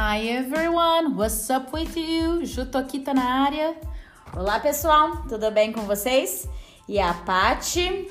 Hi everyone, what's up with you? Jutokita na área. Olá pessoal, tudo bem com vocês? E a Pati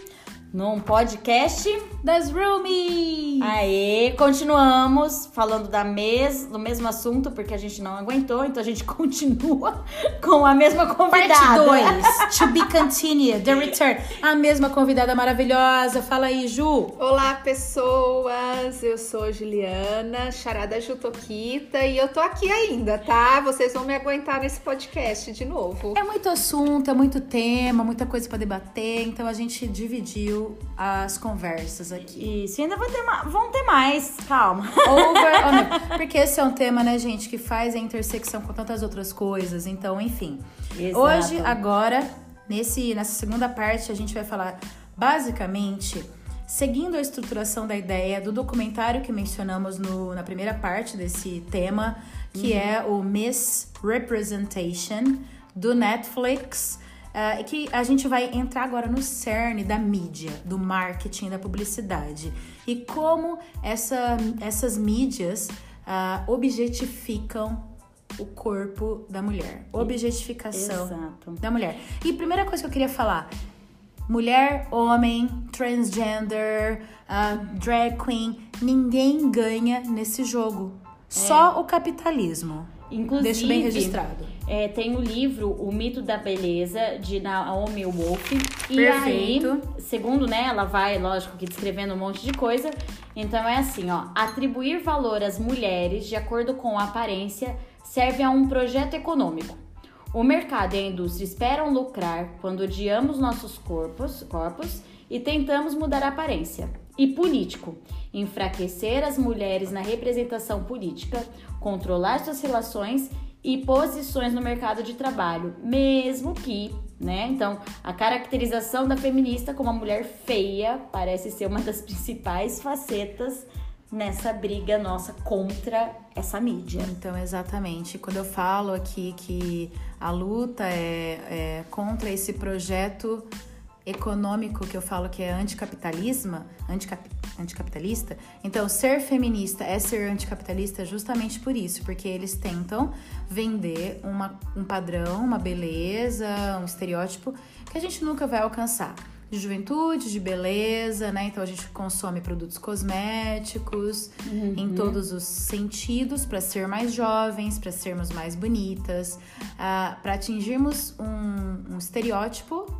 num podcast das Roomies. Aê, continuamos falando da mes, do mesmo assunto, porque a gente não aguentou, então a gente continua com a mesma convidada. Parte 2, to be continued, the return. A mesma convidada maravilhosa. Fala aí, Ju. Olá, pessoas. Eu sou Juliana, charada Jutoquita, e eu tô aqui ainda, tá? Vocês vão me aguentar nesse podcast de novo. É muito assunto, é muito tema, muita coisa para debater, então a gente dividiu as conversas aqui. Isso, e ainda vão ter, vão ter mais, calma. Over, porque esse é um tema, né, gente, que faz a intersecção com tantas outras coisas. Então, enfim. Exato. Hoje, agora, nesse, nessa segunda parte, a gente vai falar basicamente seguindo a estruturação da ideia do documentário que mencionamos no, na primeira parte desse tema, que uhum. é o Miss Representation do Netflix uh, que a gente vai entrar agora no cerne da mídia, do marketing, da publicidade e como essa, essas mídias uh, objetificam o corpo da mulher, objetificação Exato. da mulher. E primeira coisa que eu queria falar, mulher, homem, transgender, uh, drag queen, ninguém ganha nesse jogo. É. Só o capitalismo. Inclusive, Deixo bem registrado. É, tem o livro O Mito da Beleza, de Naomi Wolf. E Perfeito. aí, segundo né, ela vai, lógico, que descrevendo um monte de coisa. Então é assim, ó. Atribuir valor às mulheres de acordo com a aparência serve a um projeto econômico. O mercado e a indústria esperam lucrar quando odiamos nossos corpos, corpos e tentamos mudar a aparência. E político, enfraquecer as mulheres na representação política, controlar suas relações e posições no mercado de trabalho, mesmo que, né? Então, a caracterização da feminista como uma mulher feia parece ser uma das principais facetas nessa briga nossa contra essa mídia. Então, exatamente. Quando eu falo aqui que a luta é, é contra esse projeto econômico que eu falo que é anticapitalismo, anticap, anticapitalista, então ser feminista é ser anticapitalista justamente por isso, porque eles tentam vender uma, um padrão, uma beleza, um estereótipo que a gente nunca vai alcançar. De juventude, de beleza, né? Então a gente consome produtos cosméticos uhum. em todos os sentidos para ser mais jovens, para sermos mais bonitas, uh, para atingirmos um, um estereótipo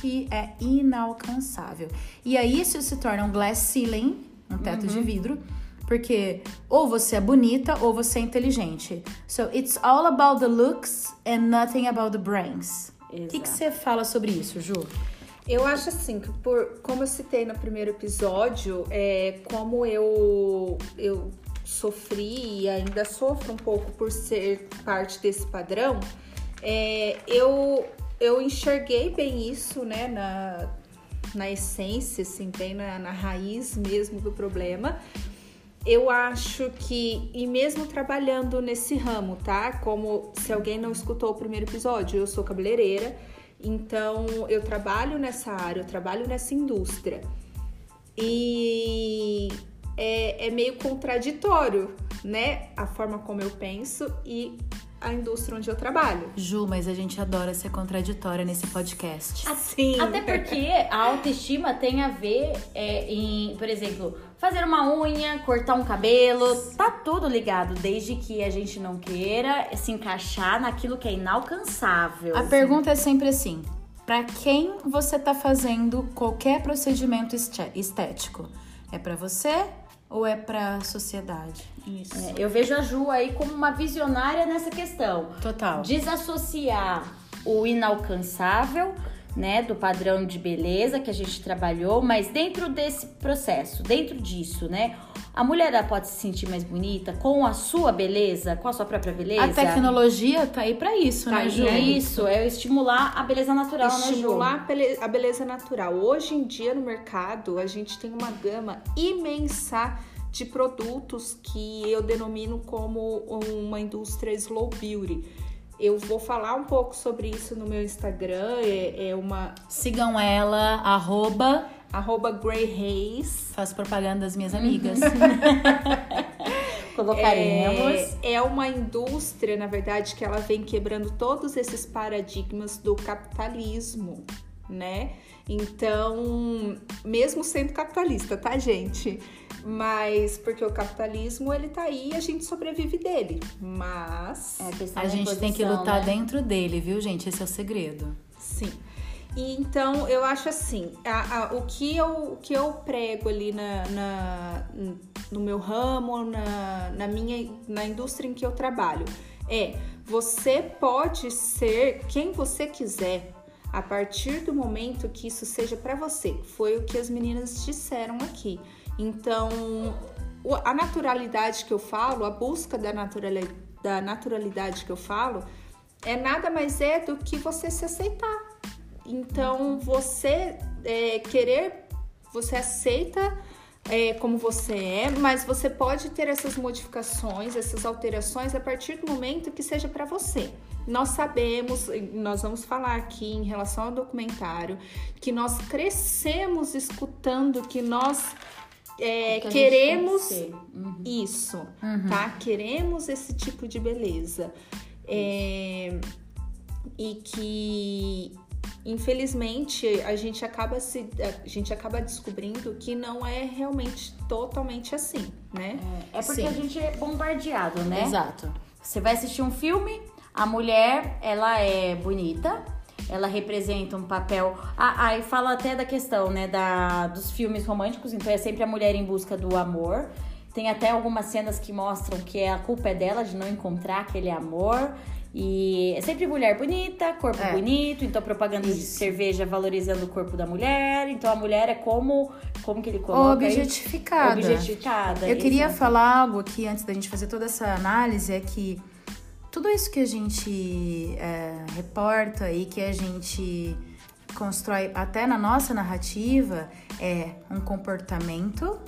que é inalcançável. E aí isso se torna um glass ceiling, um teto uhum. de vidro, porque ou você é bonita ou você é inteligente. So it's all about the looks and nothing about the brains. O que, que você fala sobre isso, Ju? Eu acho assim que por como eu citei no primeiro episódio, é como eu eu sofri e ainda sofro um pouco por ser parte desse padrão. É, eu eu enxerguei bem isso, né, na, na essência, assim, bem na, na raiz mesmo do problema. Eu acho que, e mesmo trabalhando nesse ramo, tá? Como se alguém não escutou o primeiro episódio, eu sou cabeleireira, então eu trabalho nessa área, eu trabalho nessa indústria. E é, é meio contraditório, né? A forma como eu penso e a indústria onde eu trabalho. Ju, mas a gente adora ser contraditória nesse podcast. Assim. Até porque a autoestima tem a ver é, em, por exemplo, fazer uma unha, cortar um cabelo, tá tudo ligado, desde que a gente não queira se encaixar naquilo que é inalcançável. A assim. pergunta é sempre assim: para quem você tá fazendo qualquer procedimento estético? É para você ou é para sociedade? Isso. É, eu vejo a Ju aí como uma visionária nessa questão. Total. Desassociar o inalcançável, né, do padrão de beleza que a gente trabalhou, mas dentro desse processo, dentro disso, né, a mulher pode se sentir mais bonita com a sua beleza, com a sua própria beleza. A tecnologia tá aí para isso, tá né, Ju? É isso, é estimular a beleza natural, estimular né, Estimular a beleza natural. Hoje em dia no mercado, a gente tem uma gama imensa de produtos que eu denomino como uma indústria slow beauty. Eu vou falar um pouco sobre isso no meu Instagram. É, é uma. Sigam ela, arroba. Arroba Grey Reis. Faço propaganda das minhas amigas. Colocaremos. É, é uma indústria, na verdade, que ela vem quebrando todos esses paradigmas do capitalismo, né? Então, mesmo sendo capitalista, tá, gente? Mas porque o capitalismo ele tá aí e a gente sobrevive dele. Mas É A gente tem que lutar dentro dele, viu, gente? Esse é o segredo. Sim. E então eu acho assim, a- a- o, que eu, o que eu prego ali na, na- no meu ramo, na, na minha na indústria em que eu trabalho, é você pode ser quem você quiser a partir do momento que isso seja para você. Foi o que as meninas disseram aqui. Então, a naturalidade que eu falo, a busca da, naturali- da naturalidade que eu falo, é nada mais é do que você se aceitar. Então, você é, querer, você aceita é, como você é, mas você pode ter essas modificações, essas alterações a partir do momento que seja para você. Nós sabemos, nós vamos falar aqui em relação ao documentário, que nós crescemos escutando que nós é, que queremos. Uhum. isso, tá? Queremos esse tipo de beleza. É, e que infelizmente a gente acaba se a gente acaba descobrindo que não é realmente totalmente assim, né? É porque Sim. a gente é bombardeado, né? Exato. Você vai assistir um filme, a mulher, ela é bonita, ela representa um papel. Ah, aí fala até da questão, né, da, dos filmes românticos, então é sempre a mulher em busca do amor. Tem até algumas cenas que mostram que a culpa é dela de não encontrar aquele amor. E é sempre mulher bonita, corpo É. bonito, então propaganda de Isso. cerveja valorizando o corpo da mulher. Então a mulher é como, como que ele coloca aí? Objetificada. Objetificada. Eu queria falar algo aqui antes da gente fazer toda essa análise, é que tudo isso que a gente é, reporta e que a gente constrói até na nossa narrativa é um comportamento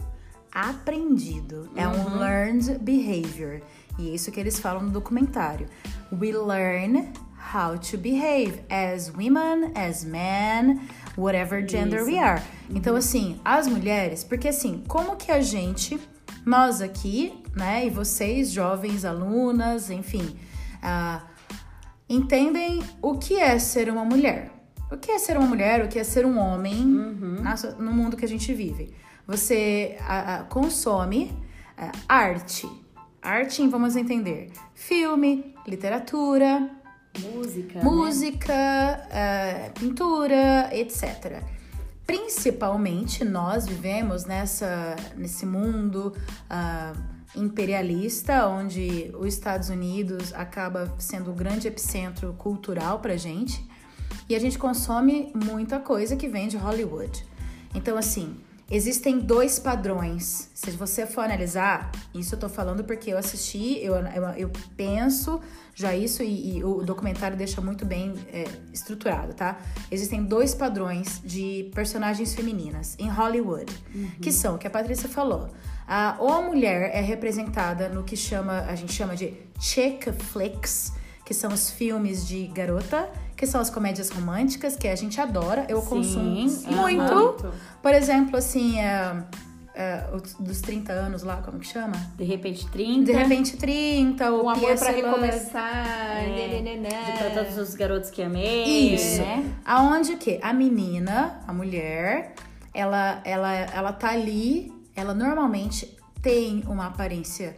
aprendido, é um learned behavior. E é isso que eles falam no documentário. We learn how to behave as women, as men, whatever gender we are. Então, assim, as mulheres, porque assim, como que a gente, nós aqui, né, e vocês, jovens alunas, enfim, ah, entendem o que é ser uma mulher. O que é ser uma mulher, o que é ser um homem na so- no mundo que a gente vive. Você consome ah, arte. Arte, vamos entender, filme, literatura, Música. né? música, eh, pintura, etc. Principalmente nós vivemos nessa, nesse mundo ah, imperialista, onde os Estados Unidos acaba sendo o grande epicentro cultural pra gente. E a gente consome muita coisa que vem de Hollywood. Então, assim, existem dois padrões. Se você for analisar, isso eu tô falando porque eu assisti, eu, eu, eu penso já isso e, e o documentário deixa muito bem é, estruturado, tá? Existem dois padrões de personagens femininas em Hollywood, que são o que a Patrícia falou. A, ou a mulher é representada no que chama, a gente chama de chick flicks, que são os filmes de garota, que são as comédias românticas, que a gente adora, eu Sim, consumo sim, muito. muito. Por exemplo, assim, é, é, o dos 30 anos lá, como que chama? De repente 30. De repente 30, o Um amor pra recomeçar. É, nananana. De pra todos os garotos que amei. Isso. Né? Aonde que a menina, a mulher, ela, ela, ela tá ali, ela normalmente tem uma aparência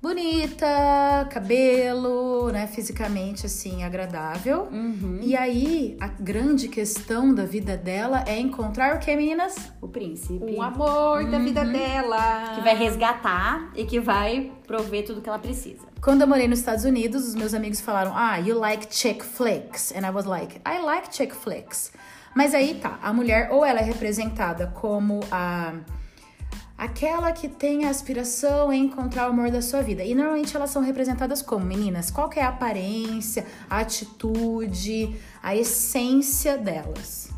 bonita, cabelo, né, fisicamente assim agradável. Uhum. E aí a grande questão da vida dela é encontrar o que, meninas? O príncipe. O amor da vida dela. Que vai resgatar e que vai prover tudo que ela precisa. Quando eu morei nos Estados Unidos, os meus amigos falaram: Ah, you like chick flicks. And I was like, I like chick flicks. Mas aí tá, a mulher ou ela é representada como a. Aquela que tem a aspiração em encontrar o amor da sua vida. E normalmente elas são representadas como, meninas? Qual é a aparência, a atitude, a essência delas?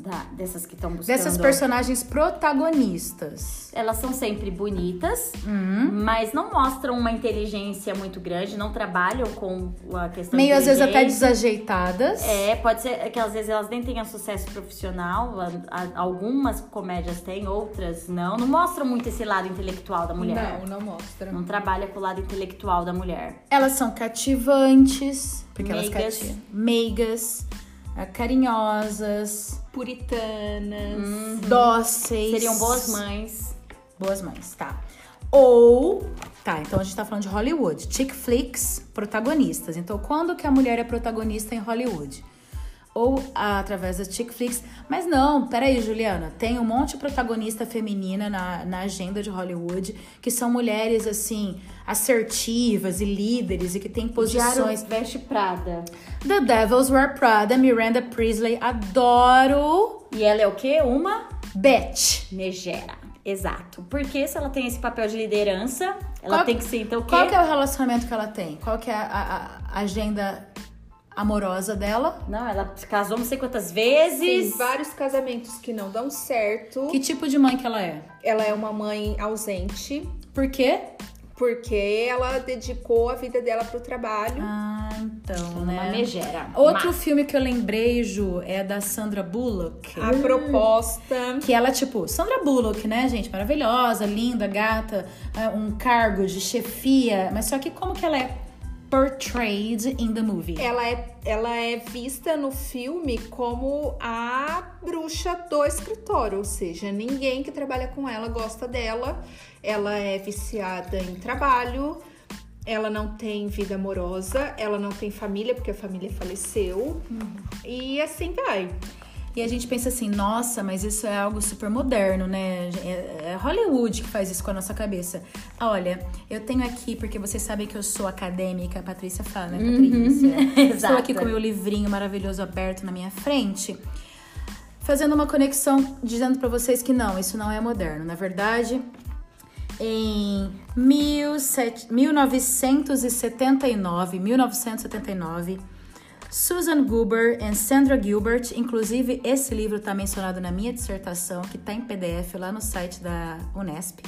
Da- dessas que estão buscando. Dessas personagens protagonistas. Elas são sempre bonitas, Hum. mas não mostram uma inteligência muito grande, não trabalham com a questão Meio às vezes até desajeitadas. É, pode ser que às vezes elas nem tenham sucesso profissional, algumas comédias têm, outras não. Não mostram muito esse lado intelectual da mulher. Não, não mostra. Não trabalha com o lado intelectual da mulher. Elas são cativantes, porque elas Meigas. cativam. Meigas, ah, carinhosas, Puritanas. dóceis. Seriam boas mães. Boas mães, tá. Ou, tá, então a gente tá falando de Hollywood. Chick flicks, protagonistas. Então, quando que a mulher é protagonista em Hollywood? Ou ah, através das chick flicks. Mas não, peraí, Juliana. Tem um monte de protagonista feminina na, na agenda de Hollywood que são mulheres, assim, assertivas e líderes e que têm posições. Diário veste Prada. The Devils Wear Prada, Miranda Priestley, adoro. E ela é o quê? Uma Betch. megera. Exato. Porque se ela tem esse papel de liderança, ela Qual- tem que ser então o quê? Qual que é o relacionamento que ela tem? Qual que é a, a- a agenda amorosa dela? Não, ela se casou não sei quantas Tem vezes. vários casamentos que não dão certo. Que tipo de mãe que ela é? Ela é uma mãe ausente, Por quê? Porque ela dedicou a vida dela pro trabalho. Ah, então, Uma né? megera. Outro Má. filme que eu lembrei, Ju, é da Sandra Bullock. A proposta. Que ela, tipo, Sandra Bullock, né, gente? Maravilhosa, linda, gata, é, um cargo de chefia. Mas só que como que ela é portrayed in the movie? Ela é, ela é vista no filme como a bruxa do escritório, ou seja, ninguém que trabalha com ela gosta dela. Ela é viciada em trabalho, ela não tem vida amorosa, ela não tem família porque a família faleceu. E assim vai. E a gente pensa assim, nossa, mas isso é algo super moderno, né? É é Hollywood que faz isso com a nossa cabeça. Olha, eu tenho aqui, porque vocês sabem que eu sou acadêmica, a Patrícia fala, né, Patrícia? Estou Exato. aqui com o meu livrinho maravilhoso aberto na minha frente, fazendo uma conexão, dizendo pra vocês que não, isso não é moderno. Na verdade, em 17 1979, 1979, Susan Goober e Sandra Gilbert, inclusive esse livro está mencionado na minha dissertação, que está em PDF lá no site da Unesp,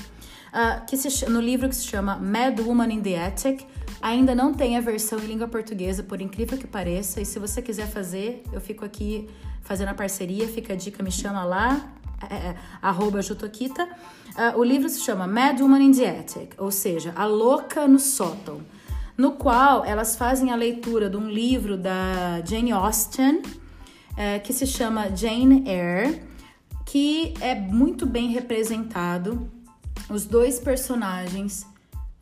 ah, que se, no livro que se chama Mad Woman in the Attic. Ainda não tem a versão em língua portuguesa, por incrível que pareça, e se você quiser fazer, eu fico aqui fazendo a parceria, fica a dica, me chama lá, é, é, arroba Jutokita. Ah, o livro se chama Mad Woman in the Attic, ou seja, A Louca no Sótão, no qual elas fazem a leitura de um livro da Jane Austen, eh, que se chama Jane Eyre, que é muito bem representado. Os dois personagens,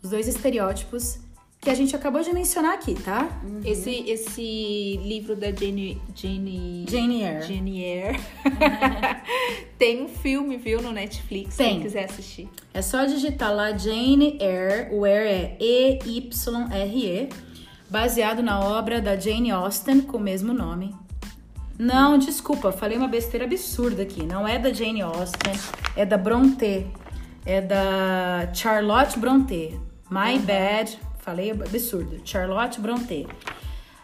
os dois estereótipos que a gente acabou de mencionar aqui, tá? Esse, esse livro da Jane. Jane. Jane Eyre. Jane Eyre. Tem um filme, viu, no Netflix, Tem. quem quiser assistir. É só digitar lá Jane Eyre, o Eyre é E-Y-R-E, baseado na obra da Jane Austen com o mesmo nome. Não, desculpa, falei uma besteira absurda aqui. Não é da Jane Austen, é da Brontë. É da Charlotte Brontë. My bad, falei absurdo. Charlotte Brontë.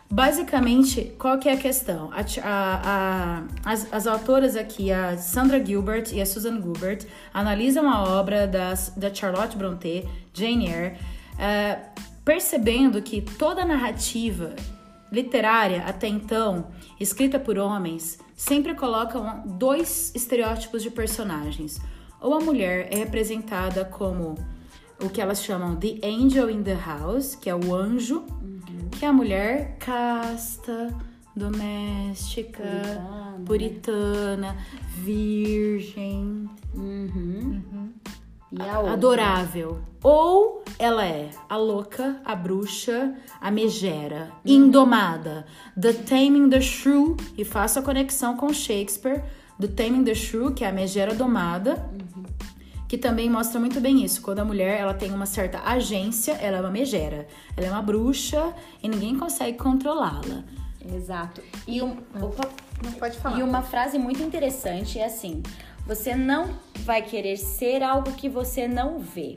Basicamente, qual que é a questão? A a- a- as, as autoras aqui, a Sandra Gilbert e a Susan Gilbert, analisam a obra das, da Charlotte Brontë, Jane Eyre, eh, percebendo que toda narrativa literária até então, escrita por homens, sempre coloca um- dois estereótipos de personagens. Ou a mulher é representada como o que elas chamam de angel in the house, que é o anjo, que é a mulher casta, doméstica, Puritana, né? puritana, virgem, E a outra? adorável. Ou ela é a louca, a bruxa, a megera, indomada. The Taming the Shrew, e faço a conexão com Shakespeare. The Taming the Shrew, que é a megera domada, que também mostra muito bem isso. Quando a mulher ela tem uma certa agência, ela é uma megera. Ela é uma bruxa e ninguém consegue controlá-la. Exato. E, um, opa, Não pode falar. e uma frase muito interessante é assim: você não vai querer ser algo que você não vê.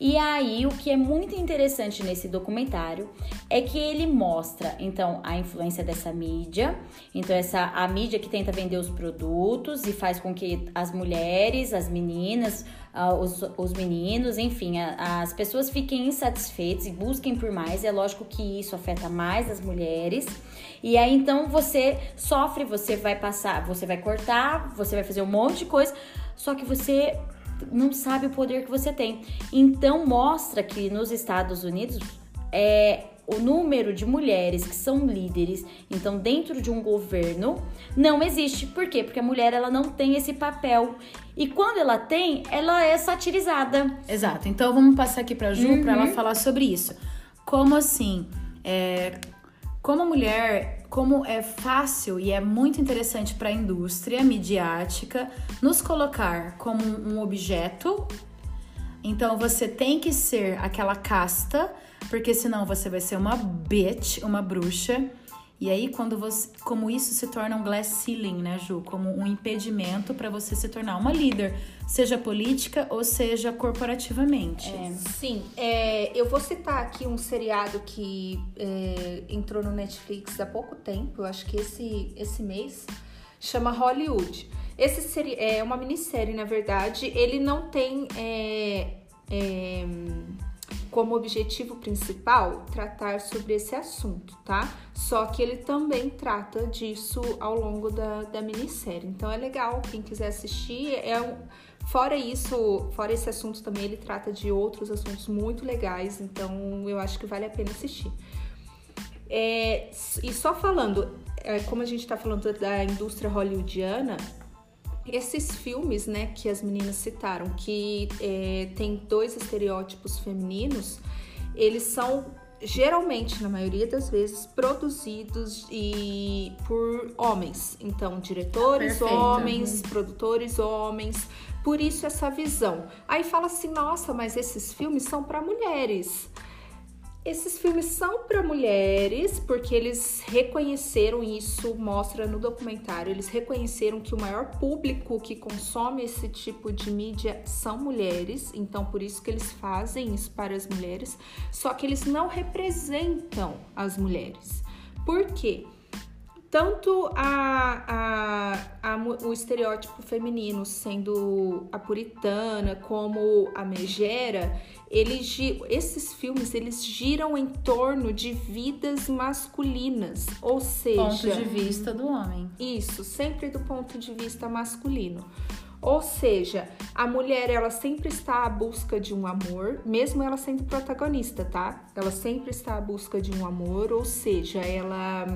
E aí, o que é muito interessante nesse documentário é que ele mostra, então, a influência dessa mídia. Então, essa a mídia que tenta vender os produtos e faz com que as mulheres, as meninas, uh, os, os meninos, enfim, a, as pessoas fiquem insatisfeitas e busquem por mais. É lógico que isso afeta mais as mulheres. E aí, então, você sofre, você vai passar, você vai cortar, você vai fazer um monte de coisa, só que você não sabe o poder que você tem. Então mostra que nos Estados Unidos é o número de mulheres que são líderes, então dentro de um governo, não existe. Por quê? Porque a mulher ela não tem esse papel. E quando ela tem, ela é satirizada. Exato. Então vamos passar aqui para Ju uhum. para ela falar sobre isso. Como assim? É, como mulher como é fácil e é muito interessante para a indústria midiática nos colocar como um objeto. Então você tem que ser aquela casta, porque senão você vai ser uma bitch, uma bruxa. E aí, quando você. Como isso se torna um glass ceiling, né, Ju? Como um impedimento para você se tornar uma líder, seja política ou seja corporativamente. É, sim, é, eu vou citar aqui um seriado que é, entrou no Netflix há pouco tempo, acho que esse, esse mês, chama Hollywood. Esse seri é uma minissérie, na verdade. Ele não tem. É, é, como objetivo principal tratar sobre esse assunto, tá? Só que ele também trata disso ao longo da, da minissérie. Então é legal, quem quiser assistir. É um, fora isso, fora esse assunto também, ele trata de outros assuntos muito legais. Então eu acho que vale a pena assistir. É, e só falando, é, como a gente tá falando da indústria hollywoodiana, esses filmes, né, que as meninas citaram, que é, tem dois estereótipos femininos, eles são geralmente, na maioria das vezes, produzidos e por homens. Então, diretores Perfeito. homens, produtores homens. Por isso essa visão. Aí fala assim: "Nossa, mas esses filmes são para mulheres". Esses filmes são para mulheres porque eles reconheceram isso, mostra no documentário. Eles reconheceram que o maior público que consome esse tipo de mídia são mulheres, então por isso que eles fazem isso para as mulheres. Só que eles não representam as mulheres. Por quê? Tanto a, a, a, o estereótipo feminino sendo a puritana como a megera, eles, esses filmes eles giram em torno de vidas masculinas, ou seja, ponto de vista do homem. Isso, sempre do ponto de vista masculino. Ou seja, a mulher ela sempre está à busca de um amor, mesmo ela sendo protagonista, tá? Ela sempre está à busca de um amor, ou seja, ela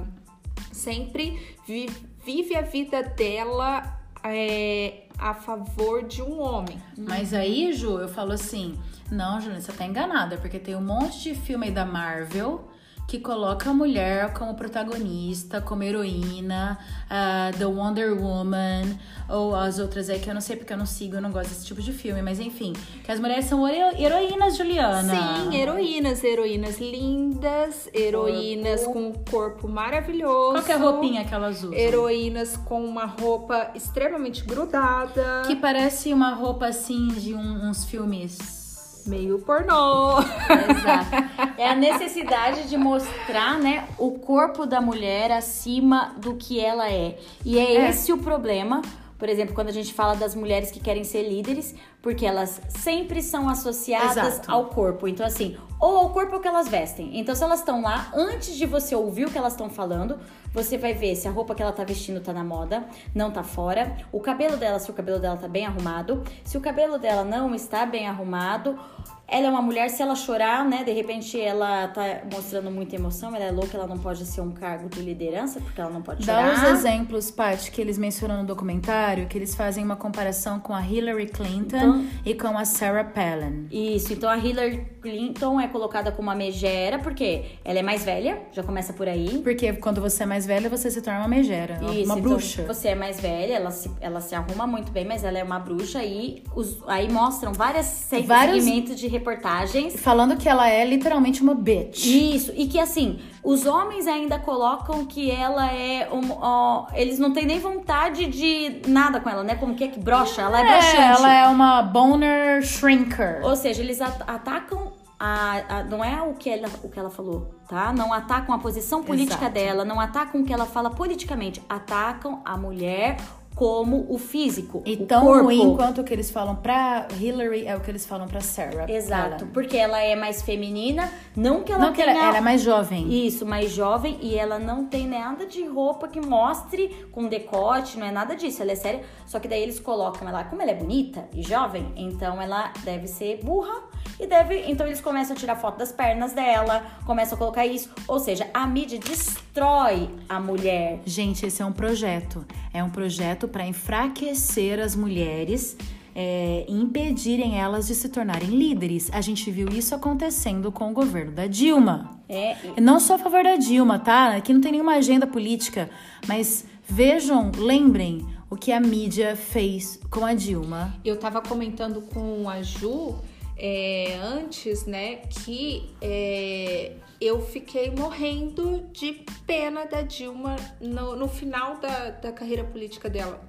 sempre vive a vida dela é, a favor de um homem. Mas aí, Ju, eu falo assim: não, Júlia, você tá enganada, porque tem um monte de filme aí da Marvel que coloca a mulher como protagonista, como heroína, uh, The Wonder Woman, ou as outras aí que eu não sei porque eu não sigo, eu não gosto desse tipo de filme, mas enfim, que as mulheres são heroínas, Juliana. Sim, heroínas, heroínas lindas, heroínas corpo. com um corpo maravilhoso. Qual que é a roupinha que elas usam? Heroínas com uma roupa extremamente grudada. Que parece uma roupa assim de um, uns filmes meio pornô. Exato. É a necessidade de mostrar, né, o corpo da mulher acima do que ela é. E é, é. esse o problema. Por exemplo, quando a gente fala das mulheres que querem ser líderes, porque elas sempre são associadas Exato. ao corpo. Então, assim, ou ao corpo que elas vestem. Então, se elas estão lá, antes de você ouvir o que elas estão falando, você vai ver se a roupa que ela tá vestindo tá na moda, não tá fora. O cabelo dela, se o cabelo dela tá bem arrumado. Se o cabelo dela não está bem arrumado, ela é uma mulher, se ela chorar, né? De repente ela tá mostrando muita emoção, ela é louca, ela não pode ser um cargo de liderança, porque ela não pode chorar. Dá os exemplos, Paty, que eles mencionam no documentário, que eles fazem uma comparação com a Hillary Clinton então, e com a Sarah Palin. Isso, então a Hillary Clinton é colocada como uma megera, porque ela é mais velha, já começa por aí. Porque quando você é mais velha, você se torna uma megera, uma- Isso, uma então, bruxa. Você é mais velha, ela se, ela se arruma muito bem, mas ela é uma bruxa e os, aí mostram várias Vários- segmentos de reportagens. Falando que ela é literalmente uma bitch. Isso, e que assim, os homens ainda colocam que ela é um, ó, eles não têm nem vontade de nada com ela, né? Como que é que brocha? Ela é, É, broxante. ela é uma boner shrinker. Ou seja, eles at- atacam a, a- não é o que, ela, o que ela falou, tá? Não atacam a posição política Exato. dela, não atacam o que ela fala politicamente, atacam a mulher como o físico, E o tão corpo. ruim quanto o que eles falam pra Hillary é o que eles falam pra Sarah. Exato, porque ela é mais feminina, não que ela Não que tenha... ela, ela é mais jovem. Isso, mais jovem e ela não tem nada de roupa que mostre com decote, não é nada disso, ela é séria. Só que daí eles colocam ela, como ela é bonita e jovem, então ela deve ser burra e deve. Então eles começam a tirar foto das pernas dela, começam a colocar isso. Ou seja, a mídia destrói a mulher. Gente, esse é um projeto. É um projeto pra enfraquecer as mulheres é, e impedirem elas de se tornarem líderes. A gente viu isso acontecendo com o governo da Dilma. É, Eu não sou a favor da Dilma, tá? Aqui não tem nenhuma agenda política. Mas vejam, lembrem o que a mídia fez com a Dilma. Eu tava comentando com a Ju é, antes, né, que é, eu fiquei morrendo de pena da Dilma no, no final da, da carreira política dela,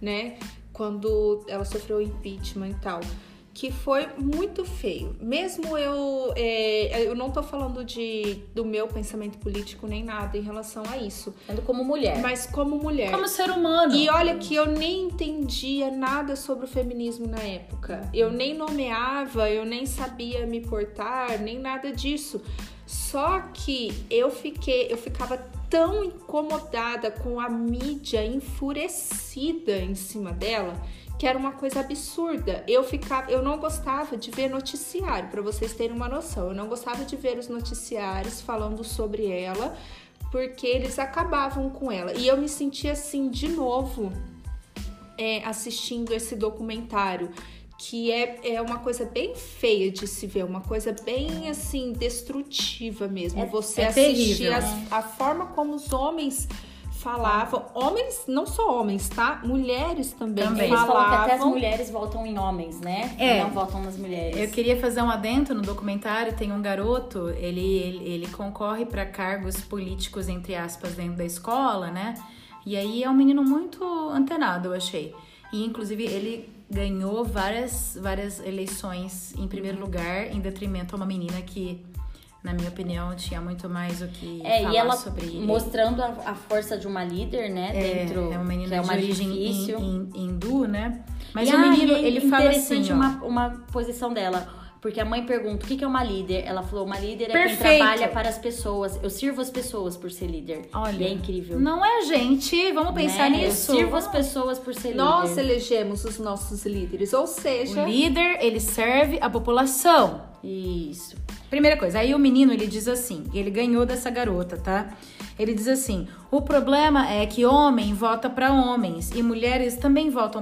né? Quando ela sofreu o impeachment e tal. Que foi muito feio. Mesmo eu. é, eu não tô falando de, do meu pensamento político nem nada em relação a isso. sendo como mulher. Mas como mulher. Como ser humano. E olha que eu nem entendia nada sobre o feminismo na época. Eu nem nomeava, eu nem sabia me portar, nem nada disso. Só que eu fiquei, eu ficava tão incomodada com a mídia enfurecida em cima dela, que era uma coisa absurda. Eu ficava, eu não gostava de ver noticiário, para vocês terem uma noção. Eu não gostava de ver os noticiários falando sobre ela, porque eles acabavam com ela. E eu me sentia assim de novo é, assistindo esse documentário. Que é, é uma coisa bem feia de se ver, uma coisa bem assim, destrutiva mesmo. É- Você é assistir terrível, as- né? a forma como os homens falavam, homens, não só homens, tá? Mulheres também, Também. Eles falam que até as falavam. mulheres votam em homens, né? É. E não votam nas mulheres. Eu queria fazer um adendo no documentário. Tem um garoto, ele, ele, ele concorre para cargos políticos, entre aspas, dentro da escola, né? E aí é um menino muito antenado, eu achei. E inclusive ele ganhou várias, várias eleições em primeiro lugar, em detrimento a uma menina que, na minha opinião, tinha muito mais o que É, falar e ela sobre. mostrando a, a força de uma líder, né? dentro. é uma menina que é uma de origem hindu, né? Mas e, o menino, é ele fala assim, ó, uma, uma posição dela. Porque a mãe pergunta, o que que é uma líder? Ela falou, uma líder é quem Perfeito. trabalha para as pessoas. Eu sirvo as pessoas por ser líder. Olha, e é incrível. Não é gente, vamos pensar né? nisso. Eu sirvo as pessoas por ser Nós líder. elegemos os nossos líderes, ou seja, O líder, ele serve a população. Isso. Primeira coisa, aí o menino, ele diz assim, ele ganhou dessa garota, tá? Ele diz assim, o problema é que homem vota pra homens e mulheres também votam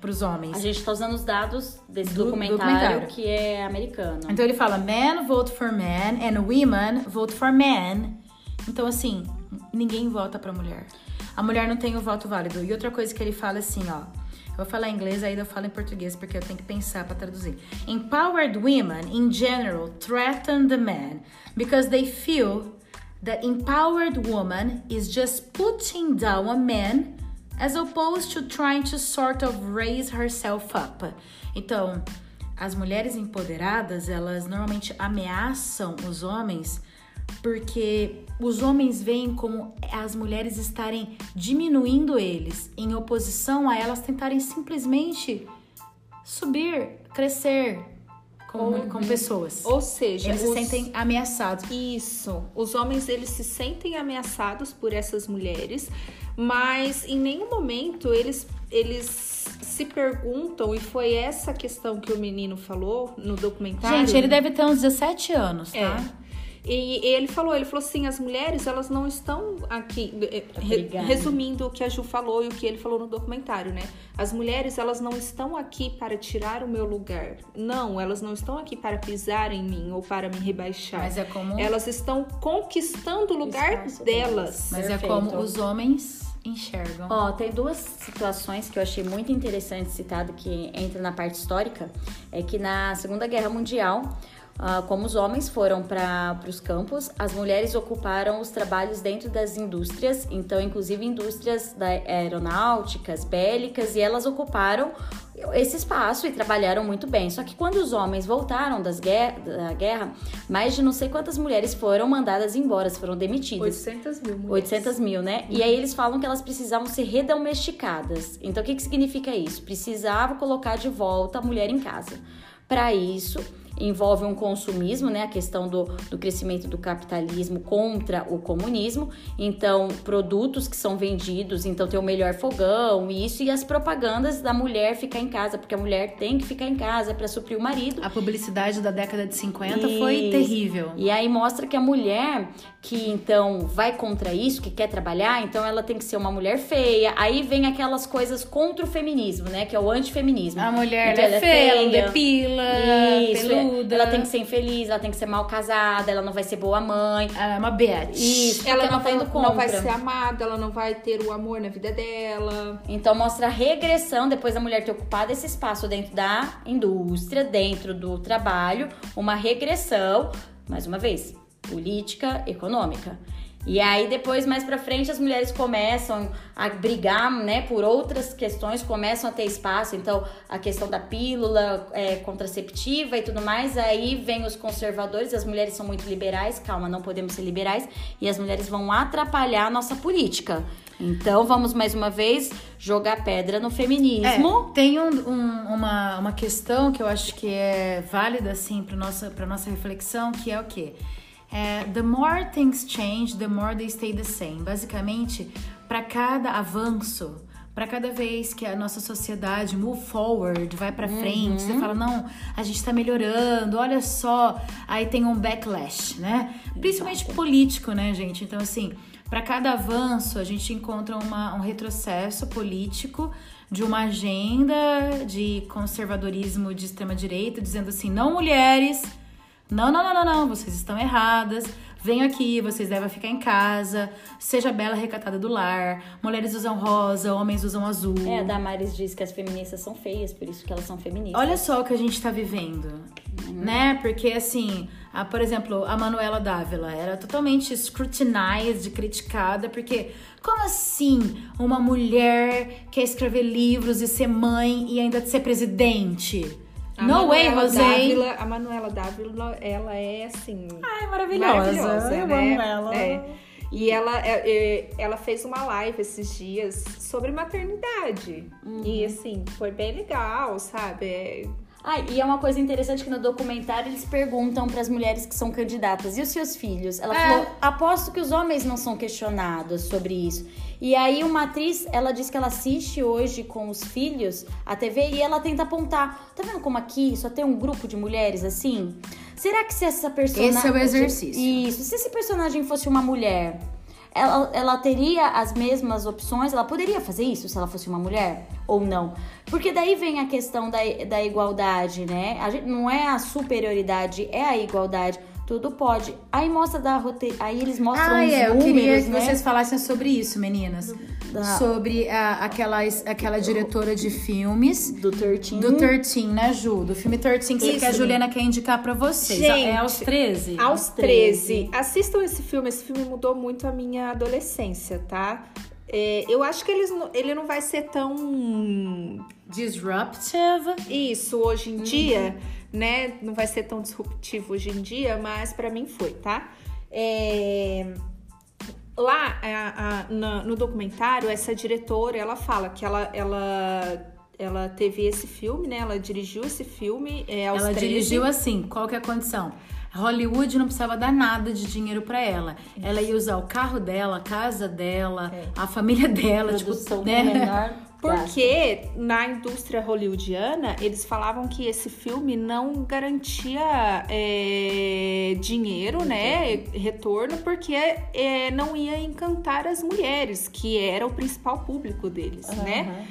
pros homens. A gente tá usando os dados desse Do- documentário, documentário. que é americano. Então ele fala, men vote for men and women vote for men. Então assim, ninguém vota pra mulher. A mulher não tem o voto válido. E outra coisa que ele fala assim, ó. Eu vou falar em inglês, aí eu falo em português porque eu tenho que pensar pra traduzir. Empowered women in general threaten the men because they feel that empowered woman is just putting down a man as opposed to trying to sort of raise herself up. Então, as mulheres empoderadas, elas normalmente ameaçam os homens porque os homens veem como as mulheres estarem diminuindo eles em oposição a elas tentarem simplesmente subir, crescer como, como pessoas. ou seja, Eles se os- sentem ameaçados. Isso. Os homens eles se sentem ameaçados por essas mulheres, mas em nenhum momento eles eles se perguntam e foi essa questão que o menino falou no documentário. Gente, ele deve ter uns 17 anos, tá? É. E ele falou, ele falou assim, as mulheres, elas não estão aqui, eh, re, resumindo o que a Ju falou e o que ele falou no documentário, né? As mulheres, elas não estão aqui para tirar o meu lugar. Não, elas não estão aqui para pisar em mim ou para me rebaixar. Mas é como... Elas estão conquistando o lugar delas. Mas Perfeito. é como os homens enxergam. Ó, tem duas situações que eu achei muito interessante citado que entra na parte histórica, é que na Segunda Guerra Mundial Uh, como os homens foram para os campos, as mulheres ocuparam os trabalhos dentro das indústrias, então, inclusive indústrias da aeronáuticas, bélicas, e elas ocuparam esse espaço e trabalharam muito bem. Só que quando os homens voltaram das guerra, da guerra, mais de não sei quantas mulheres foram mandadas embora, foram demitidas. 800 mil mulheres. 800 mil, né? Uhum. E aí eles falam que elas precisavam ser redomesticadas. Então, o que, que significa isso? Precisava colocar de volta a mulher em casa. Para isso, envolve um consumismo, né? A questão do, do crescimento do capitalismo contra o comunismo. Então, produtos que são vendidos, então tem o melhor fogão, isso, e as propagandas da mulher ficar em casa, porque a mulher tem que ficar em casa para suprir o marido. A publicidade da década de 50 isso. foi terrível. E aí mostra que a mulher que então vai contra isso, que quer trabalhar, então ela tem que ser uma mulher feia. Aí vem aquelas coisas contra o feminismo, né? Que é o antifeminismo. A mulher então, ela é feia, ela depila, isso, peluda. Ela tem que ser infeliz, ela tem que ser mal casada, ela não vai ser boa mãe. Ela é uma bitch. Isso, ela não, tá indo contra. não vai ser amada, ela não vai ter o amor na vida dela. Então mostra a regressão depois da mulher ter ocupado esse espaço dentro da indústria, dentro do trabalho, uma regressão, mais uma vez, política econômica. E aí depois mais para frente as mulheres começam a brigar, né, por outras questões, começam a ter espaço. Então a questão da pílula é, contraceptiva e tudo mais. Aí vem os conservadores, as mulheres são muito liberais. Calma, não podemos ser liberais e as mulheres vão atrapalhar a nossa política. Então vamos mais uma vez jogar pedra no feminismo. É, tem um, um, uma, uma questão que eu acho que é válida assim para nossa para nossa reflexão, que é o quê? É, the more things change, the more they stay the same. Basicamente, para cada avanço, para cada vez que a nossa sociedade move forward, vai para frente, uhum. você fala, não, a gente tá melhorando, olha só, aí tem um backlash, né? Principalmente Exato. político, né, gente? Então, assim, para cada avanço, a gente encontra uma, um retrocesso político de uma agenda de conservadorismo de extrema-direita, dizendo assim, não mulheres não, não, não, não, não, vocês estão erradas. Venham aqui, vocês devem ficar em casa. Seja bela recatada do lar. Mulheres usam rosa, homens usam azul. É, a Damares diz que as feministas são feias, por isso que elas são feministas. Olha só o que a gente tá vivendo, uhum. né? Porque assim, a, por exemplo, a Manuela Dávila era totalmente scrutinized, criticada, porque como assim uma mulher quer escrever livros e ser mãe e ainda ser presidente? A no Manuela way, José. Dávila, a Manuela Dávila, ela é assim. Ai, maravilhosa. Maravilhosa, eu né? amo ela. É. E ela, é, é, ela fez uma live esses dias sobre maternidade. Uhum. E assim, foi bem legal, sabe? É... Ah, e é uma coisa interessante que no documentário eles perguntam para as mulheres que são candidatas: e os seus filhos? Ela é. falou: aposto que os homens não são questionados sobre isso. E aí uma atriz, ela diz que ela assiste hoje com os filhos a TV e ela tenta apontar. Tá vendo como aqui só tem um grupo de mulheres assim? Será que se essa personagem. Esse é o exercício. Isso. Se esse personagem fosse uma mulher, ela, ela teria as mesmas opções? Ela poderia fazer isso se ela fosse uma mulher? Ou não? Porque daí vem a questão da, da igualdade, né? A gente, não é a superioridade, é a igualdade. Tudo pode. Aí mostra da roteiro. Aí eles mostram ah, os é, números, eu queria que né? vocês falassem sobre isso, meninas. Da... Sobre a, aquela, aquela diretora de filmes. Do 13. Do 13, né, Ju? Do filme 13 que, que a Juliana quer indicar pra vocês. Gente, é aos 13? Aos 13. Assistam esse filme. Esse filme mudou muito a minha adolescência, tá? É, eu acho que eles, ele não vai ser tão disruptive. Isso, hoje em uhum. dia né? Não vai ser tão disruptivo hoje em dia, mas para mim foi, tá? É... Lá a, a, na, no documentário, essa diretora, ela fala que ela, ela, ela teve esse filme, né? Ela dirigiu esse filme é, aos Ela 13. dirigiu assim, qual que é a condição? Hollywood não precisava dar nada de dinheiro para ela. Ela ia usar o carro dela, a casa dela, é. a família dela, tipo, né? Menor Porque na indústria hollywoodiana, eles falavam que esse filme não garantia é, dinheiro, né? Retorno, porque é, não ia encantar as mulheres, que era o principal público deles, Uhum. né?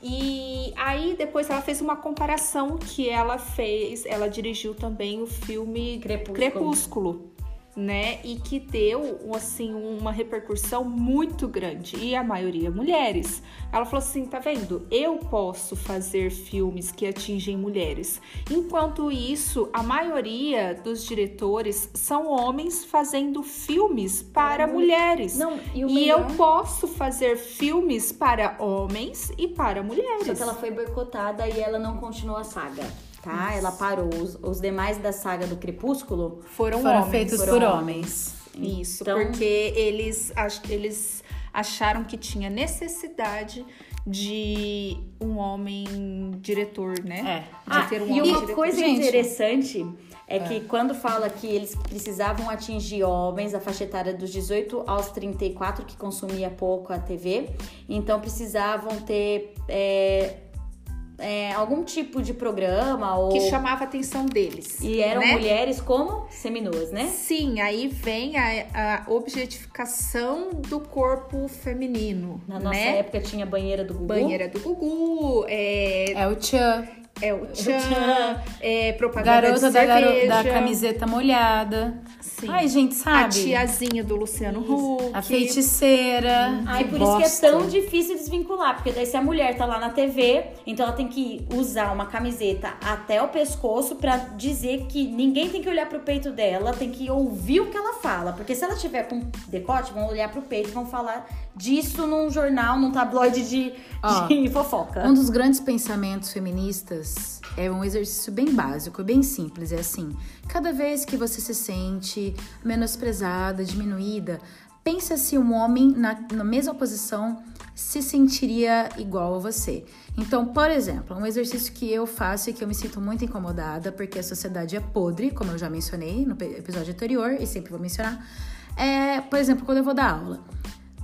E aí depois ela fez uma comparação que ela fez, ela dirigiu também o filme Crepúsculo. Crepúsculo, né? E que deu assim uma repercussão muito grande e a maioria mulheres. Ela falou assim, tá vendo? Eu posso fazer filmes que atingem mulheres. Enquanto isso, a maioria dos diretores são homens fazendo filmes para mulheres. Não, e E eu posso fazer filmes para homens e para mulheres. Só que ela foi boicotada e ela não continuou a saga, tá? Ela parou. Os, os demais da saga do Crepúsculo foram, Foram homens. feitos foram por homens. homens. Isso, Então- porque eles, ach- eles acharam que tinha necessidade de um homem diretor, né? É. De Ah, ter um e homem uma diretor. coisa Gente. interessante é que quando fala que eles precisavam atingir homens, a faixa etária dos 18 aos 34, que consumia pouco a TV, então precisavam ter é, é, algum tipo de programa ou... Que chamava a atenção deles. E eram né? mulheres como seminuas, né? Sim, aí vem a, a objetificação do corpo feminino. Na nossa né? época tinha banheira do Gugu. Banheira do Gugu, é, É o Tchan, é o Tchan, é propaganda garota de da, garo- da camiseta molhada. Sim. Ai, gente, a sabe? tiazinha do Luciano Huck. A feiticeira. Ai, que por isso que é bosta. tão difícil desvincular, porque daí se a mulher tá lá na TV, então ela tem que usar uma camiseta até o pescoço pra dizer que ninguém tem que olhar pro peito dela, tem que ouvir o que ela fala, porque se ela tiver com decote, vão olhar pro peito, e vão falar disso num jornal, num tabloide de, Ó, de fofoca. Um dos grandes pensamentos feministas é um exercício bem básico, bem simples. É assim: cada vez que você se sente menosprezada, diminuída, pensa se um homem na, na mesma posição se sentiria igual a você. Então, por exemplo, um exercício que eu faço e que eu me sinto muito incomodada, porque a sociedade é podre, como eu já mencionei no episódio anterior e sempre vou mencionar, é, por exemplo, quando eu vou dar aula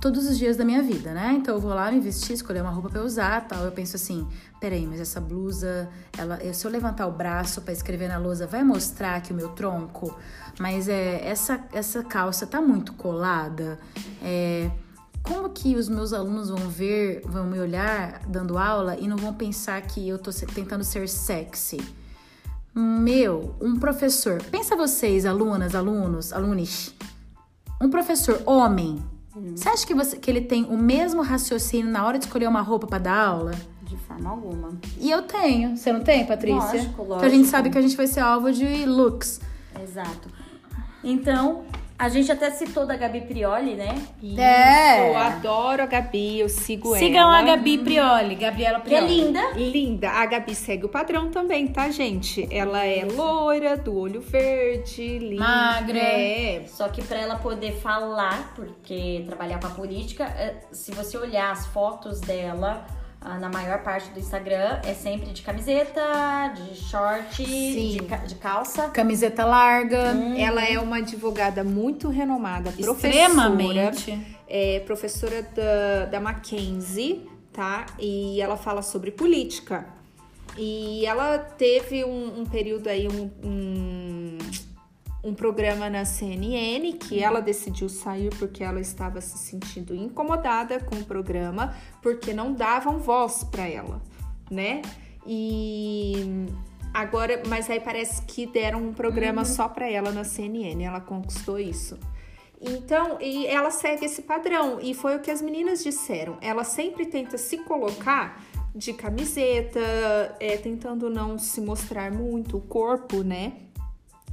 todos os dias da minha vida, né? Então eu vou lá me vestir, escolher uma roupa eu usar, tal. Eu penso assim, peraí, mas essa blusa, ela, se eu levantar o braço pra escrever na lousa, vai mostrar aqui o meu tronco? Mas é essa essa calça tá muito colada. É, como que os meus alunos vão ver, vão me olhar dando aula e não vão pensar que eu tô tentando ser sexy? Meu, um professor, pensa vocês, alunas, alunos, alunos, um professor homem, você acha que, você, que ele tem o mesmo raciocínio na hora de escolher uma roupa pra dar aula? De forma alguma. E eu tenho. Você não tem, Patrícia? Lógico, Porque a gente lógico. sabe que a gente vai ser alvo de looks. Exato. Então, a gente até citou da Gabi Prioli, né? Isso, É. Eu adoro a Gabi, eu sigo Sigam ela. a Gabi Prioli, Gabriela Que é Prioli. linda. Linda. A Gabi segue o padrão também, tá, gente? Ela é loira, do olho verde, linda. Magra. É. Só que para ela poder falar, porque trabalhar com a política, é, se você olhar as fotos dela, na maior parte do Instagram, é sempre de camiseta, de short, de, ca- de calça. Camiseta larga. Ela é uma advogada muito renomada, professora. Extremamente. É professora da, da Mackenzie, tá? E ela fala sobre política. E ela teve um, um período aí, um, um, um programa na CNN que ela decidiu sair porque ela estava se sentindo incomodada com o programa, porque não davam voz para ela, né? E agora, mas aí parece que deram um programa só para ela na CNN, ela conquistou isso. Então, e ela segue esse padrão, e foi o que as meninas disseram. Ela sempre tenta se colocar de camiseta, é, tentando não se mostrar muito o corpo, né?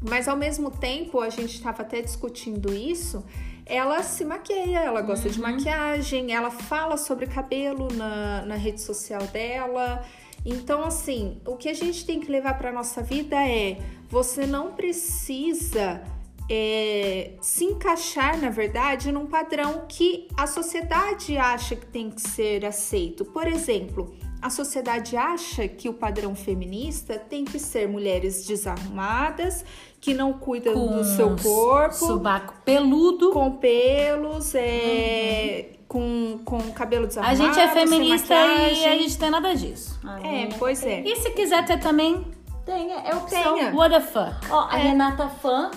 Mas ao mesmo tempo, a gente estava até discutindo isso. Ela se maqueia, ela gosta de maquiagem, ela fala sobre cabelo na, na rede social dela. Então, assim, o que a gente tem que levar para nossa vida é: você não precisa é, se encaixar, na verdade, num padrão que a sociedade acha que tem que ser aceito. Por exemplo, a sociedade acha que o padrão feminista tem que ser mulheres desarrumadas, que não cuidam do seu corpo, Subaco peludo. com pelos, é, com, com cabelo A desarrumado, gente é feminista e a gente tem nada disso. A É, pois é. E se quiser ter também, Tem, é opção. Tenha. what the fuck? Ó, a Renata Fã,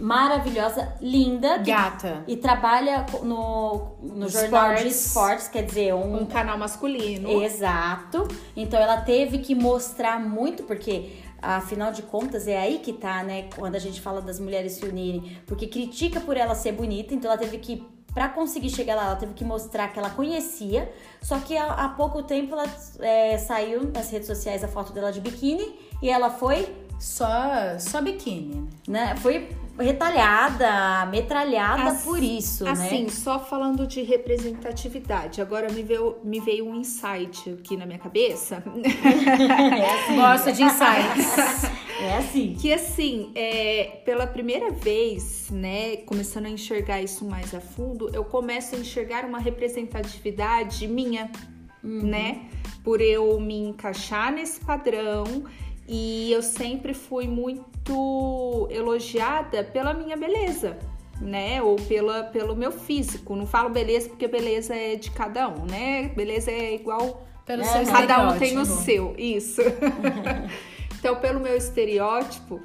maravilhosa, linda. que- Gata. E trabalha no, no jornal de Esportes. esportes, quer dizer, um Um canal masculino. Exato. Então ela teve que mostrar muito, porque afinal de contas é aí que tá, né? Quando a gente fala das mulheres se unirem. Porque critica por ela ser bonita, então ela teve que. Pra conseguir chegar lá, ela teve que mostrar que ela conhecia. Só que há, há pouco tempo ela é, saiu nas redes sociais a foto dela de biquíni e ela foi, Só, só biquíni. né? né? Foi retalhada, metralhada As- por isso, Assim, né? só falando de representatividade, agora me veio, me veio um insight aqui na minha cabeça. É assim. Gosto de insights. É assim. Que assim, é, pela primeira vez, né, começando a enxergar isso mais a fundo, eu começo a enxergar uma representatividade minha, né? Por eu me encaixar nesse padrão e eu sempre fui muito elogiada pela minha beleza, né? Ou pela, pelo meu físico. Não falo beleza porque beleza é de cada um, né? Beleza é igual Pelo É, seu Cada um tem o seu, isso. então, pelo meu estereótipo,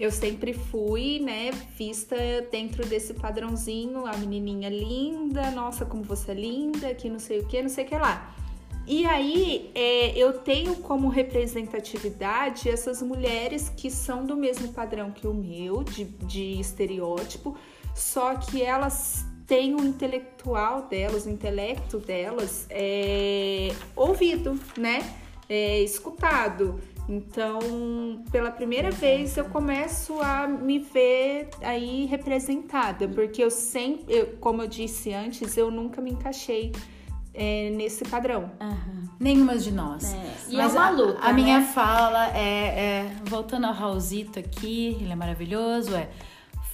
eu sempre fui, né, vista dentro desse padrãozinho, a menininha linda, nossa, como você é linda, que não sei o que, não sei o que lá. E aí, é, eu tenho como representatividade essas mulheres que são do mesmo padrão que o meu, de, de estereótipo, só que elas têm o intelectual delas, o intelecto delas é, ouvido, né? É, escutado. Então, pela primeira vez eu começo a me ver aí representada, porque eu sempre, eu- como eu disse antes, eu nunca me encaixei é, nesse padrão. Aham. Nenhuma de nós. É. E Mas é uma a- luta, A, minha né? fala é, é, voltando ao Raulzito aqui, ele é maravilhoso, é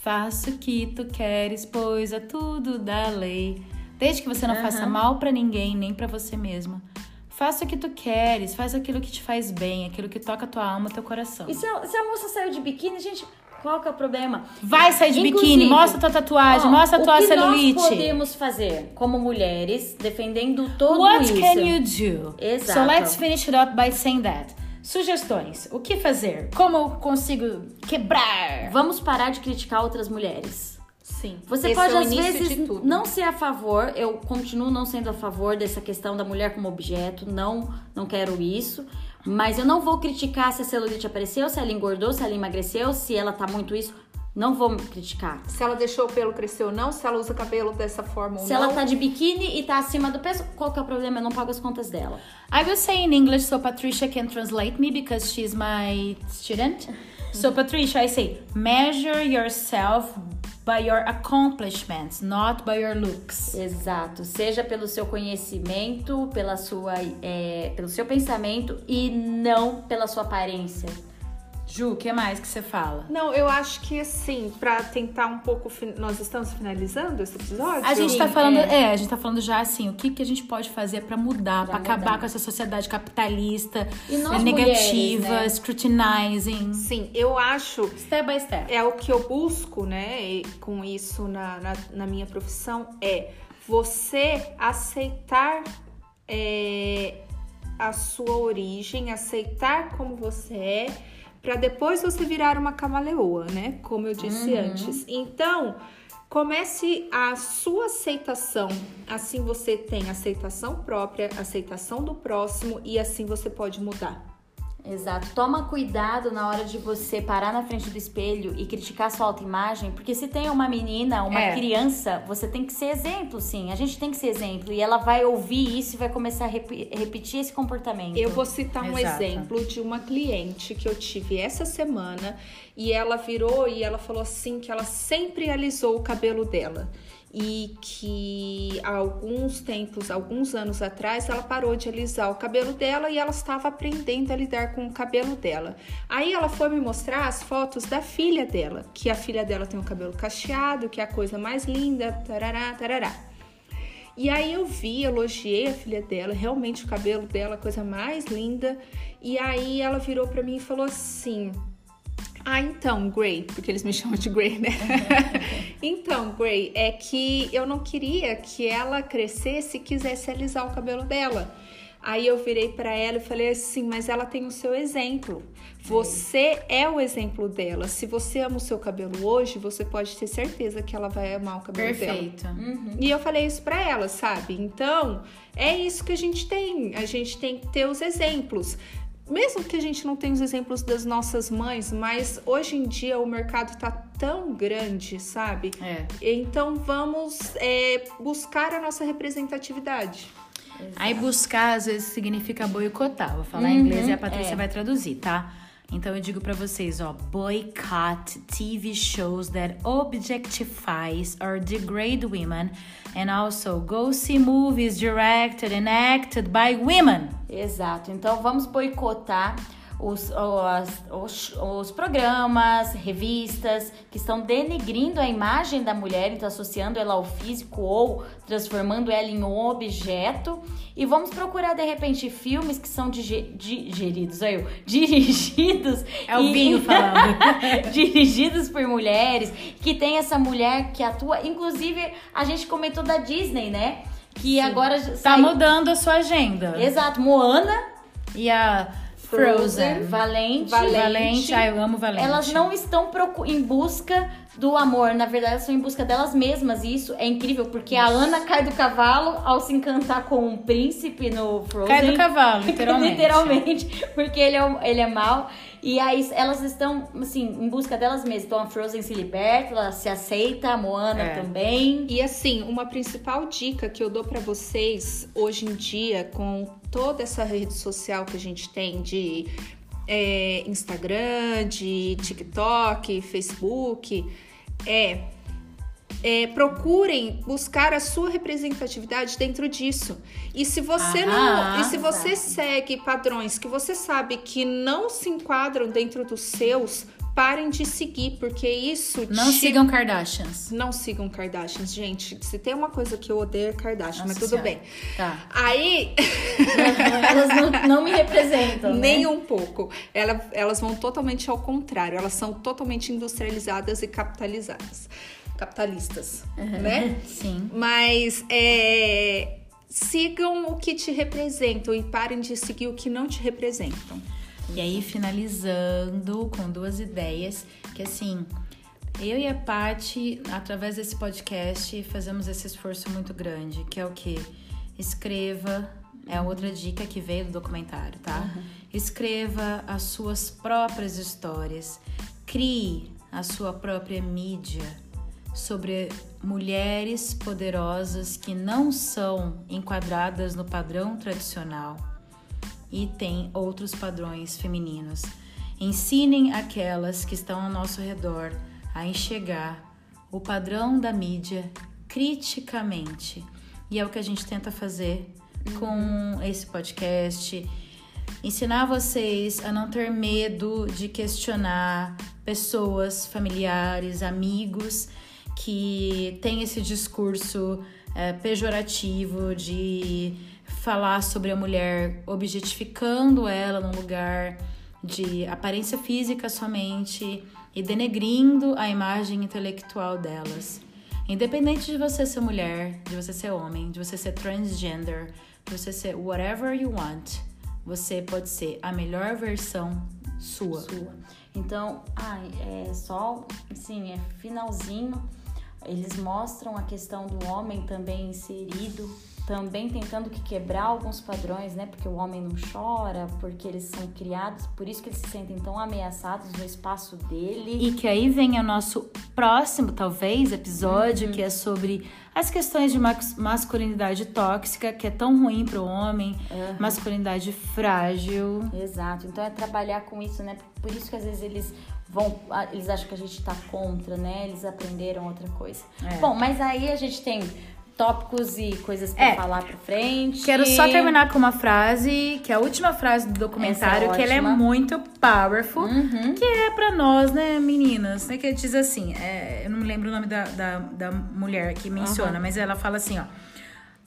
faça o que tu queres, pois é tudo da lei. Desde que você não faça mal pra ninguém, nem pra você mesma. Faça o que tu queres, faz aquilo que te faz bem, aquilo que toca tua alma, teu coração. E se a, se a moça saiu de biquíni, gente, qual que é o problema? Vai sair de Inclusive, biquíni, mostra tua tatuagem, Ó, mostra tua o que celulite. nós podemos fazer como mulheres, defendendo todo What isso? can you do? Exato. So let's finish it up by saying that. Sugestões. O que fazer? Como eu consigo quebrar? Vamos parar de criticar outras mulheres. Sim. Você Esse pode, é às vezes, não ser a favor, eu continuo não sendo a favor dessa questão da mulher como objeto, não, não quero isso. Mas eu não vou criticar se a celulite apareceu, se ela engordou, se ela emagreceu, se ela tá muito isso. Não vou criticar. Se ela deixou o pelo crescer ou não, se ela usa cabelo dessa forma ou Se não. ela tá de biquíni e tá acima do peso, qual que é o problema? Eu não pago as contas dela. I will say in English so Patricia can translate me because she's my student. So Patricia, I say measure yourself by your accomplishments, not by your looks. Exato. Seja pelo seu conhecimento, pela sua, é, pelo seu pensamento e não pela sua aparência. Ju, o que mais que você fala? Não, eu acho que assim, pra tentar um pouco. Nós estamos finalizando esse episódio? A gente tá falando, é. é. a gente tá falando já assim, o que, que a gente pode fazer pra mudar, pra mudar. acabar com essa sociedade capitalista, E nós negativa, mulheres, né? scrutinizing, Sim, eu acho. step by step. É o que eu busco, né, e com isso na, na, na minha profissão, é você aceitar é, a sua origem, aceitar como você é, para depois você virar uma camaleoa, né? Como eu disse antes. Então, comece a sua aceitação. Assim você tem aceitação própria, aceitação do próximo e assim você pode mudar. Exato. Toma cuidado na hora de você parar na frente do espelho e criticar sua autoimagem, porque se tem uma menina, uma É. criança, você tem que ser exemplo, sim. A gente tem que ser exemplo. E ela vai ouvir isso e vai começar a repi- repetir esse comportamento. Eu vou citar um Exato. exemplo de uma cliente que eu tive essa semana e ela virou e ela falou assim que ela sempre alisou o cabelo dela e que há alguns tempos, alguns anos atrás, ela parou de alisar o cabelo dela e ela estava aprendendo a lidar com o cabelo dela. Aí ela foi me mostrar as fotos da filha dela, que a filha dela tem o cabelo cacheado, que é a coisa mais linda, tarará, tarará. E aí eu vi, elogiei a filha dela, realmente o cabelo dela, a coisa mais linda. E aí ela virou pra mim e falou assim: Ah, então, Gray, porque eles me chamam de Gray, né? então, Gray, é que eu não queria que ela crescesse e quisesse alisar o cabelo dela. Aí eu virei para ela e falei assim: mas ela tem o seu exemplo. Você é o exemplo dela. Se você ama o seu cabelo hoje, você pode ter certeza que ela vai amar o cabelo Perfeito. dela. Uhum. E eu falei isso para ela, sabe? Então, é isso que a gente tem. A gente tem que ter os exemplos mesmo que a gente não tenha os exemplos das nossas mães, mas hoje em dia o mercado tá tão grande, sabe? É. Então vamos é, buscar a nossa representatividade. Exato. Aí buscar às vezes significa boicotar. Vou falar uhum, em inglês e a Patrícia é. vai traduzir, tá? Então eu digo para vocês, ó, boycott TV shows that objectifies or degrade women and also go see movies directed and acted by women. Exato. Então vamos boicotar os, os, os, programas, revistas que estão denegrindo a imagem da mulher, então associando ela ao físico ou transformando ela em um objeto. E vamos procurar, de repente, filmes que são digeridos, eu, dirigidos. É o vinho falando. dirigidos por mulheres, que tem essa mulher que atua. Inclusive, a gente comentou da Disney, né? Que Sim. agora. Tá sai... mudando a sua agenda. Exato. Moana. E a Frozen. Valente. Valente. Valente. Ah, eu amo Valente. Elas não estão em busca do amor. Na verdade, elas estão em busca delas mesmas. E isso é incrível, porque Nossa. a Ana cai do cavalo ao se encantar com um príncipe no Frozen. Cai do cavalo, literalmente. literalmente, porque ele é, ele é mal. E aí elas estão, assim, em busca delas mesmas. Então a Frozen se liberta, ela se aceita, a Moana é. também. E assim, uma principal dica que eu dou para vocês hoje em dia, com toda essa rede social que a gente tem de é, Instagram, de TikTok, Facebook, é é, procurem buscar a sua representatividade dentro disso. E se você não, e se você segue padrões que você sabe que não se enquadram dentro dos seus, parem de seguir, porque isso. Não te... sigam Kardashians. Não sigam Kardashians, gente. Se tem uma coisa que eu odeio é Kardashian, Nossa mas tudo senhora. bem. Tá. Aí. elas não, não, me representam. Nem né? um pouco. Elas, elas vão totalmente ao contrário. Elas são totalmente industrializadas e capitalizadas capitalistas, uhum. né? Sim. Mas é, sigam o que te representam e parem de seguir o que não te representam. E aí, finalizando com duas ideias, que assim, eu e a Paty, através desse podcast, fazemos esse esforço muito grande, que é o que? Escreva, é outra dica que veio do documentário, tá? Uhum. Escreva as suas próprias histórias, crie a sua própria mídia, sobre mulheres poderosas que não são enquadradas no padrão tradicional e têm outros padrões femininos. Ensinem aquelas que estão ao nosso redor a enxergar o padrão da mídia criticamente. E é o que a gente tenta fazer com esse podcast. Ensinar vocês a não ter medo de questionar pessoas, familiares, amigos que tem esse discurso é, pejorativo de falar sobre a mulher objetificando ela num lugar de aparência física somente e denegrindo a imagem intelectual delas. Independente de você ser mulher, de você ser homem, de você ser transgender, de você ser whatever you want, você pode ser a melhor versão sua. sua. Então, ai, é só, assim, é finalzinho eles mostram a questão do homem também inserido, também tentando que quebrar alguns padrões, né? Porque o homem não chora, porque eles são criados, por isso que eles se sentem tão ameaçados no espaço dele. E que aí vem o nosso próximo, talvez, episódio, uhum. que é sobre as questões de masculinidade tóxica, que é tão ruim para o homem, uhum. masculinidade frágil. Exato. Então é trabalhar com isso, né? Por isso que às vezes eles vão, eles acham que a gente tá contra, né? Eles aprenderam outra coisa. É. Bom, mas aí a gente tem tópicos e coisas para é. falar para frente. Quero só terminar com uma frase, que é a última frase do documentário, é que ela é muito powerful, uhum. que é para nós, né, meninas, né, que diz assim, é, eu não me lembro o nome da, da, da mulher que menciona, uhum. mas ela fala assim, ó,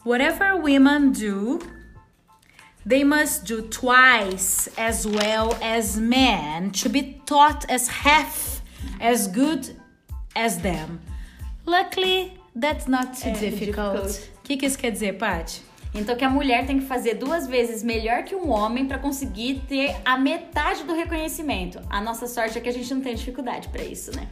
Whatever women do, They must do twice as well as men to be taught as half as good as them. Luckily, that's not too É, difficult. O que, que isso quer dizer, Paty? Então que a mulher tem que fazer duas vezes melhor que um homem para conseguir ter a metade do reconhecimento. A nossa sorte é que a gente não tem dificuldade para isso, né?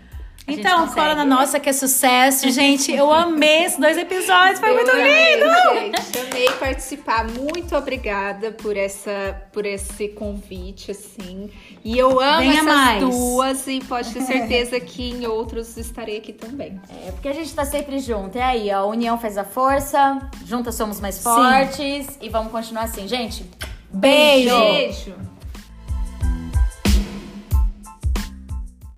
Então, cola na nossa que é sucesso, gente. Eu amei esses dois episódios, foi Eu muito amei, lindo! Gente, amei participar. Muito obrigada por essa, por esse convite, assim. E eu amo Venha essas mais. duas e pode ter certeza que em outros estarei aqui também. É porque a gente tá sempre junto. É aí, ó, a união faz a força, juntas somos mais fortes e vamos continuar assim, gente. Beijo. Beijo.